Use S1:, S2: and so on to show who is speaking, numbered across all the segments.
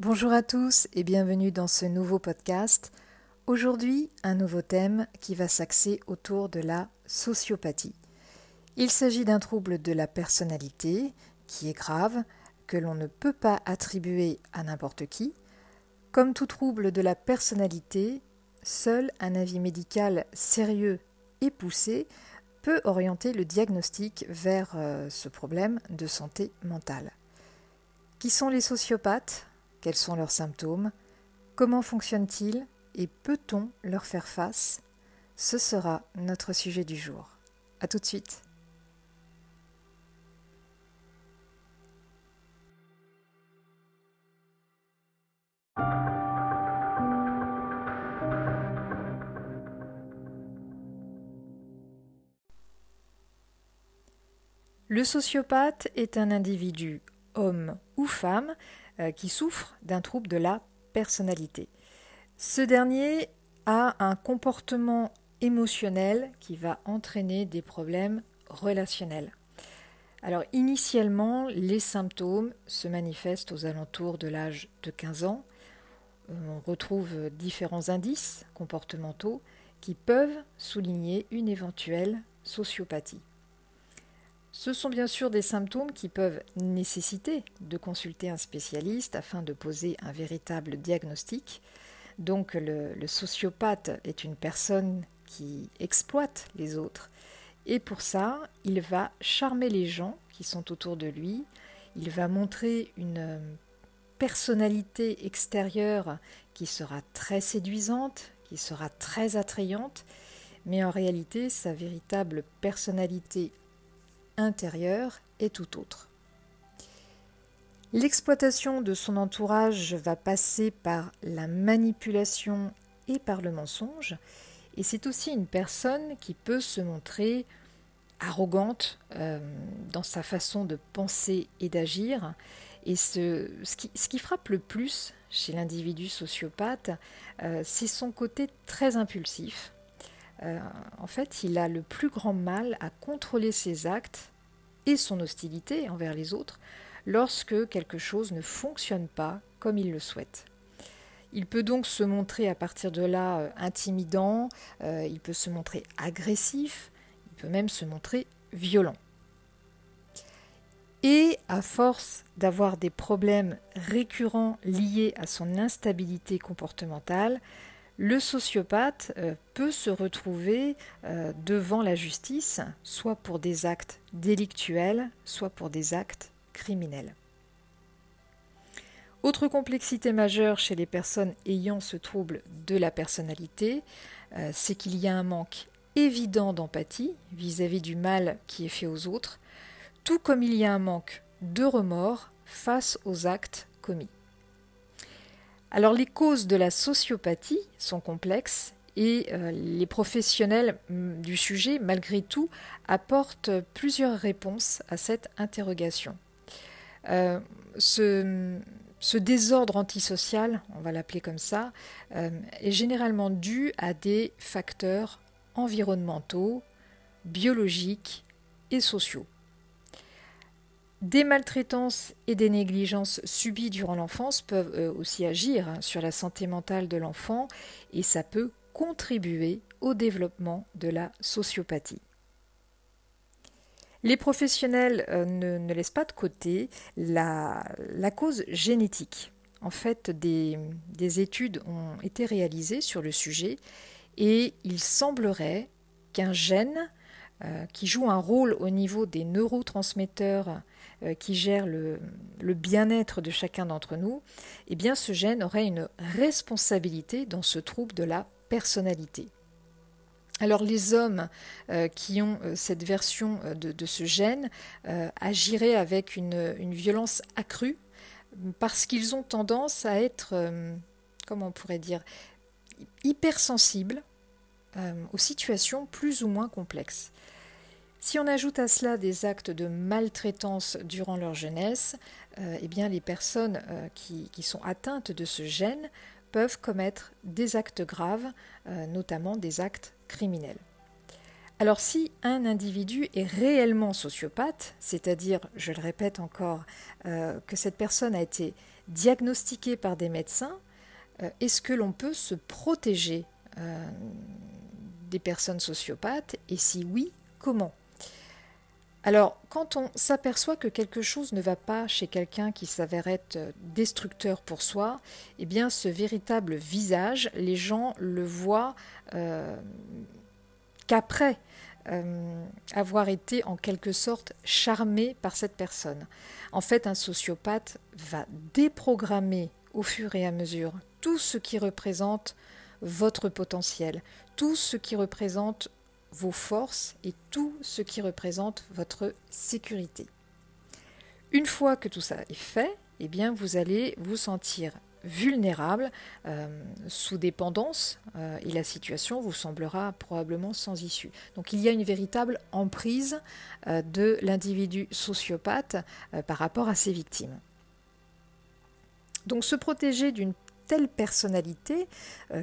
S1: Bonjour à tous et bienvenue dans ce nouveau podcast. Aujourd'hui, un nouveau thème qui va s'axer autour de la sociopathie. Il s'agit d'un trouble de la personnalité qui est grave, que l'on ne peut pas attribuer à n'importe qui. Comme tout trouble de la personnalité, seul un avis médical sérieux et poussé peut orienter le diagnostic vers euh, ce problème de santé mentale. Qui sont les sociopathes? Quels sont leurs symptômes? Comment fonctionnent-ils? Et peut-on leur faire face? Ce sera notre sujet du jour. A tout de suite. Le sociopathe est un individu, homme ou femme, qui souffre d'un trouble de la personnalité. Ce dernier a un comportement émotionnel qui va entraîner des problèmes relationnels. Alors initialement, les symptômes se manifestent aux alentours de l'âge de 15 ans. Euh, on retrouve différents indices comportementaux qui peuvent souligner une éventuelle sociopathie. Ce sont bien sûr des symptômes qui peuvent nécessiter de consulter un spécialiste afin de poser un véritable diagnostic. Donc le, sociopathe est une personne qui exploite les autres. Et pour ça, il va charmer les gens qui sont autour de lui, il va montrer une personnalité extérieure qui sera très séduisante, qui sera très attrayante, mais en réalité, sa véritable personnalité intérieur est tout autre. L'exploitation de son entourage va passer par la manipulation et par le mensonge, et c'est aussi une personne qui peut se montrer arrogante euh, dans sa façon de penser et d'agir. Et ce, qui, frappe le plus chez l'individu sociopathe, euh, c'est son côté très impulsif, euh, en fait, il a le plus grand mal à contrôler ses actes et son hostilité envers les autres lorsque quelque chose ne fonctionne pas comme il le souhaite. Il peut donc se montrer à partir de là euh, intimidant, euh, il peut se montrer agressif, il peut même se montrer violent. Et à force d'avoir des problèmes récurrents liés à son instabilité comportementale, le sociopathe euh, peut se retrouver euh, devant la justice, soit pour des actes délictuels, soit pour des actes criminels. Autre complexité majeure chez les personnes ayant ce trouble de la personnalité, euh, c'est qu'il y a un manque évident d'empathie vis-à-vis du mal qui est fait aux autres, tout comme il y a un manque de remords face aux actes commis. Alors les causes de la sociopathie sont complexes et euh, les professionnels mm, du sujet, malgré tout, apportent plusieurs réponses à cette interrogation. Euh, ce, désordre antisocial, on va l'appeler comme ça, euh, est généralement dû à des facteurs environnementaux, biologiques et sociaux. Des maltraitances et des négligences subies durant l'enfance peuvent euh, aussi agir hein, sur la santé mentale de l'enfant et ça peut contribuer au développement de la sociopathie. Les professionnels euh, ne, laissent pas de côté la, cause génétique. En fait, des, études ont été réalisées sur le sujet et il semblerait qu'un gène qui joue un rôle au niveau des neurotransmetteurs euh, qui gère le, bien-être de chacun d'entre nous, eh bien ce gène aurait une responsabilité dans ce trouble de la personnalité. Alors les hommes euh, qui ont euh, cette version de, ce gène agiraient avec une, violence accrue parce qu'ils ont tendance à être, comment on pourrait dire, hypersensibles aux situations plus ou moins complexes. Si on ajoute à cela des actes de maltraitance durant leur jeunesse, euh, eh bien les personnes euh, qui, sont atteintes de ce gène peuvent commettre des actes graves, euh, notamment des actes criminels. Alors si un individu est réellement sociopathe, c'est-à-dire, je le répète encore, euh, que cette personne a été diagnostiquée par des médecins, euh, est-ce que l'on peut se protéger euh, des personnes sociopathes Et si oui, comment? Alors, quand on s'aperçoit que quelque chose ne va pas chez quelqu'un qui s'avère être destructeur pour soi, eh bien, ce véritable visage, les gens le voient qu'après euh, avoir été en quelque sorte charmé par cette personne. En fait, un sociopathe va déprogrammer au fur et à mesure tout ce qui représente votre potentiel, tout ce qui représente vos forces et tout ce qui représente votre sécurité. Une fois que tout ça est fait, eh bien vous allez vous sentir vulnérable, euh, sous dépendance, euh, et la situation vous semblera probablement sans issue. Donc il y a une véritable emprise euh, de l'individu sociopathe par rapport à ses victimes. Donc se protéger d'une telle personnalité,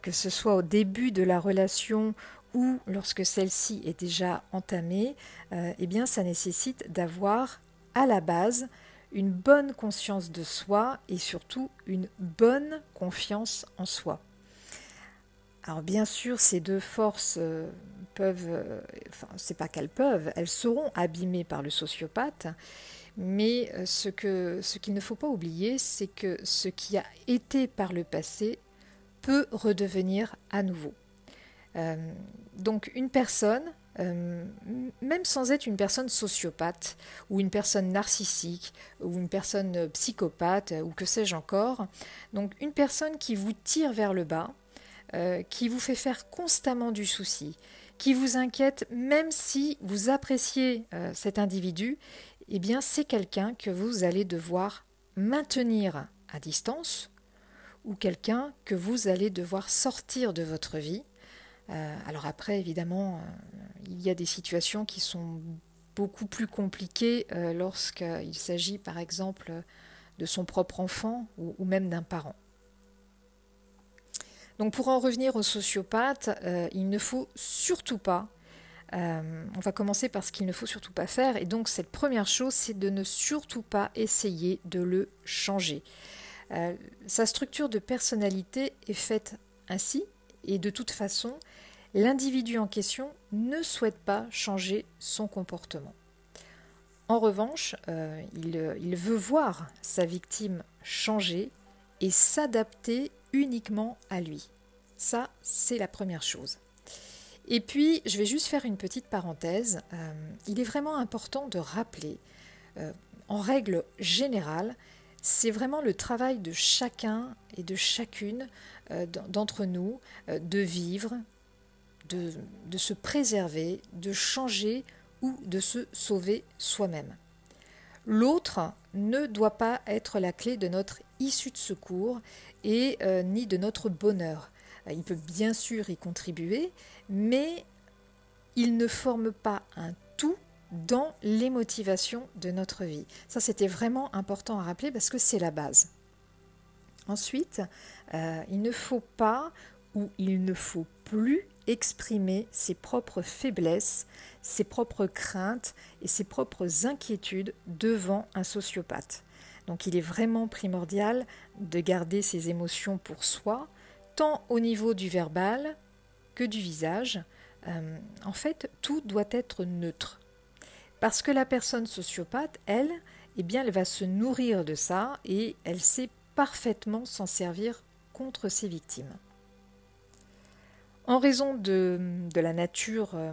S1: que ce soit au début de la relation ou lorsque celle-ci est déjà entamée, eh bien ça nécessite d'avoir à la base une bonne conscience de soi et surtout une bonne confiance en soi. Alors bien sûr, ces deux forces euh, peuvent, euh, enfin c'est pas qu'elles peuvent, elles seront abîmées par le sociopathe, mais euh, ce qu'il ne faut pas oublier, c'est que ce qui a été par le passé peut redevenir à nouveau. donc une personne euh, même sans être une personne sociopathe ou une personne narcissique ou une personne psychopathe ou que sais-je encore. Donc une personne qui vous tire vers le bas, euh, qui vous fait faire constamment du souci, qui vous inquiète même si vous appréciez euh, cet individu, eh bien c'est quelqu'un que vous allez devoir maintenir à distance ou quelqu'un que vous allez devoir sortir de votre vie euh, alors après, évidemment, euh, il y a des situations qui sont beaucoup plus compliquées euh, lorsqu'il s'agit, par exemple, de son propre enfant ou, même d'un parent. Donc pour en revenir aux sociopathes, il ne faut surtout pas, on va commencer par ce qu'il ne faut surtout pas faire, et donc cette première chose, c'est de ne surtout pas essayer de le changer. sa structure de personnalité est faite ainsi, et de toute façon, l'individu en question ne souhaite pas changer son comportement. En revanche, euh, il, veut voir sa victime changer et s'adapter uniquement à lui. Ça, c'est la première chose. Et puis, je vais juste faire une petite parenthèse. Euh, il est vraiment important de rappeler, euh, en règle générale, c'est vraiment le travail de chacun et de chacune d'entre nous de vivre, de, se préserver, de changer ou de se sauver soi-même. L'autre ne doit pas être la clé de notre issue de secours et euh, ni de notre bonheur. Euh, il peut bien sûr y contribuer, mais il ne forme pas un tout dans les motivations de notre vie. Ça, c'était vraiment important à rappeler parce que c'est la base. Ensuite, euh, il ne faut pas ou il ne faut plus exprimer ses propres faiblesses, ses propres craintes et ses propres inquiétudes devant un sociopathe. Donc il est vraiment primordial de garder ses émotions pour soi, tant au niveau du verbal que du visage. Euh, en fait, tout doit être neutre. Parce que la personne sociopathe, elle, eh bien, elle va se nourrir de ça et elle sait parfaitement s'en servir contre ses victimes. En raison de, la nature euh,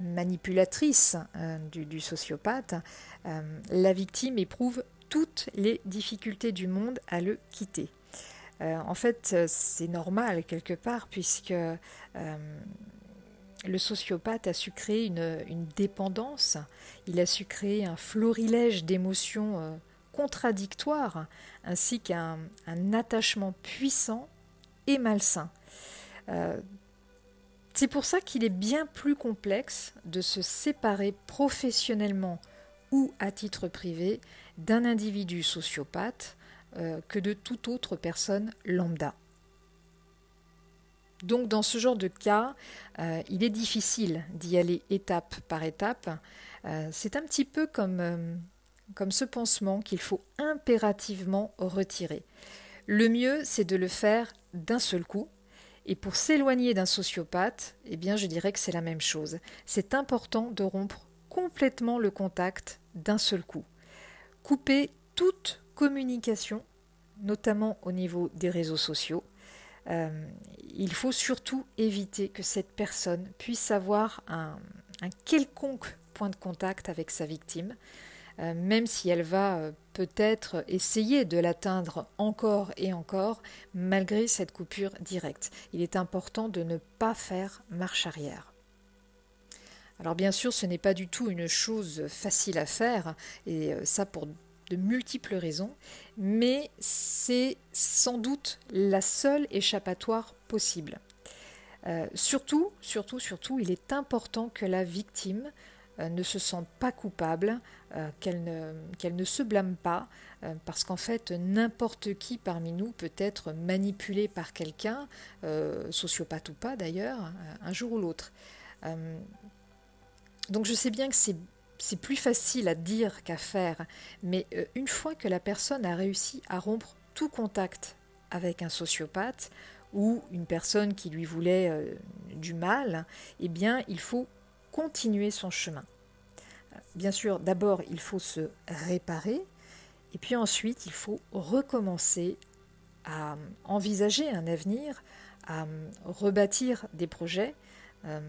S1: manipulatrice euh, du, sociopathe, la victime éprouve toutes les difficultés du monde à le quitter. En fait, c'est normal quelque part puisque le sociopathe a su créer une, dépendance, il a su créer un florilège d'émotions contradictoires ainsi qu'un attachement puissant et malsain. Euh, c'est pour ça qu'il est bien plus complexe de se séparer professionnellement ou à titre privé d'un individu sociopathe euh, que de toute autre personne lambda. Donc dans ce genre de cas, euh, il est difficile d'y aller étape par étape. Euh, c'est un petit peu comme, comme ce pansement qu'il faut impérativement retirer. Le mieux, c'est de le faire d'un seul coup. Et pour s'éloigner d'un sociopathe, eh bien, je dirais que c'est la même chose. C'est important de rompre complètement le contact d'un seul coup. Couper toute communication, notamment au niveau des réseaux sociaux. Euh, il faut surtout éviter que cette personne puisse avoir un, quelconque point de contact avec sa victime, euh, même si elle va euh, peut-être essayer de l'atteindre encore et encore, malgré cette coupure directe. Il est important de ne pas faire marche arrière. Alors bien sûr, ce n'est pas du tout une chose facile à faire, et ça pour de multiples raisons, mais c'est sans doute la seule échappatoire possible. Euh, surtout, surtout, surtout, il est important que la victime euh, ne se sente pas coupable, euh, qu'elle ne, qu'elle ne, se blâme pas, parce qu'en fait, n'importe qui parmi nous peut être manipulé par quelqu'un, sociopathe ou pas d'ailleurs, un jour ou l'autre. donc je sais bien que c'est c'est plus facile à dire qu'à faire, mais euh, une fois que la personne a réussi à rompre tout contact avec un sociopathe ou une personne qui lui voulait euh, du mal, eh bien, il faut continuer son chemin. Bien sûr, d'abord, il faut se réparer, et puis ensuite, il faut recommencer à envisager un avenir, à rebâtir des projets, euh,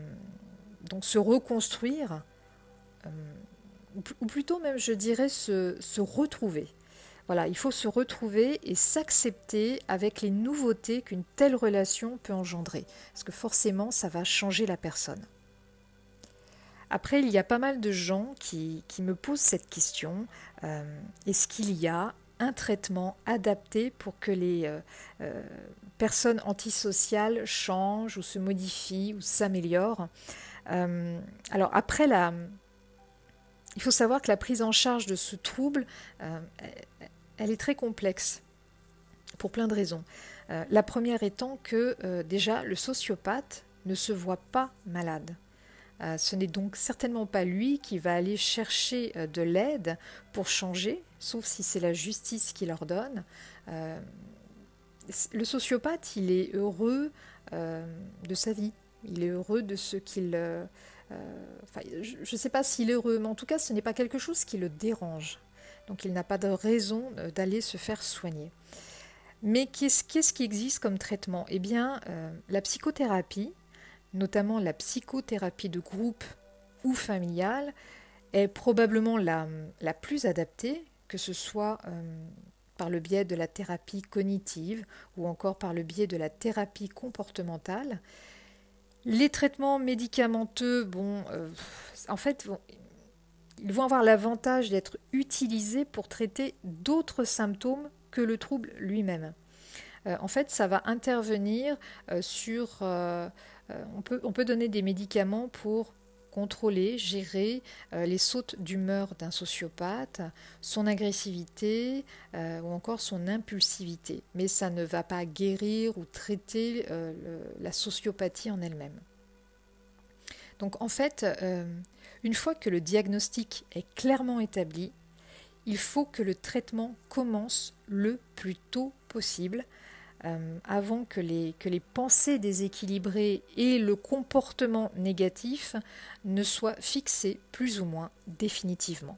S1: donc se reconstruire euh, ou plutôt même je dirais se, se, retrouver. Voilà, il faut se retrouver et s'accepter avec les nouveautés qu'une telle relation peut engendrer, parce que forcément ça va changer la personne. Après, il y a pas mal de gens qui, qui me posent cette question, euh, est-ce qu'il y a un traitement adapté pour que les euh, personnes antisociales changent ou se modifient ou s'améliorent? Alors après la, il faut savoir que la prise en charge de ce trouble, euh, elle est très complexe pour plein de raisons. Euh, la première étant que euh, déjà le sociopathe ne se voit pas malade. ce n'est donc certainement pas lui qui va aller chercher de l'aide pour changer, sauf si c'est la justice qui l'ordonne. le sociopathe, il est heureux de sa vie, il est heureux de ce qu'il euh, je ne sais pas s'il est heureux, mais en tout cas, ce n'est pas quelque chose qui le dérange. Donc il n'a pas de raison euh, d'aller se faire soigner. Mais qu'est-ce, qui existe comme traitement? Eh bien, euh, la psychothérapie, notamment la psychothérapie de groupe ou familiale, est probablement la, la plus adaptée, que ce soit par le biais de la thérapie cognitive ou encore par le biais de la thérapie comportementale. Les traitements médicamenteux, bon, euh, en fait, ils vont avoir l'avantage d'être utilisés pour traiter d'autres symptômes que le trouble lui-même. Euh, en fait, ça va intervenir euh, sur... on, peut, on peut donner des médicaments pour contrôler, gérer euh, les sautes d'humeur d'un sociopathe, son agressivité euh, ou encore son impulsivité. Mais ça ne va pas guérir ou traiter euh, la sociopathie en elle-même. Donc en fait, une fois que le diagnostic est clairement établi, il faut que le traitement commence le plus tôt possible euh, avant que les, que les pensées déséquilibrées et le comportement négatif ne soient fixés plus ou moins définitivement.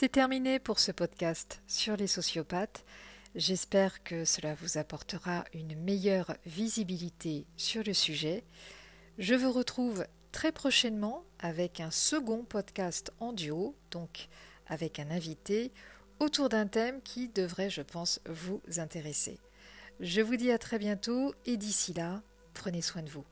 S1: C'est terminé pour ce podcast sur les sociopathes. J'espère que cela vous apportera une meilleure visibilité sur le sujet. Je vous retrouve très prochainement avec un second podcast en duo, donc avec un invité, autour d'un thème qui devrait, je pense, vous intéresser. Je vous dis à très bientôt et d'ici là, prenez soin de vous.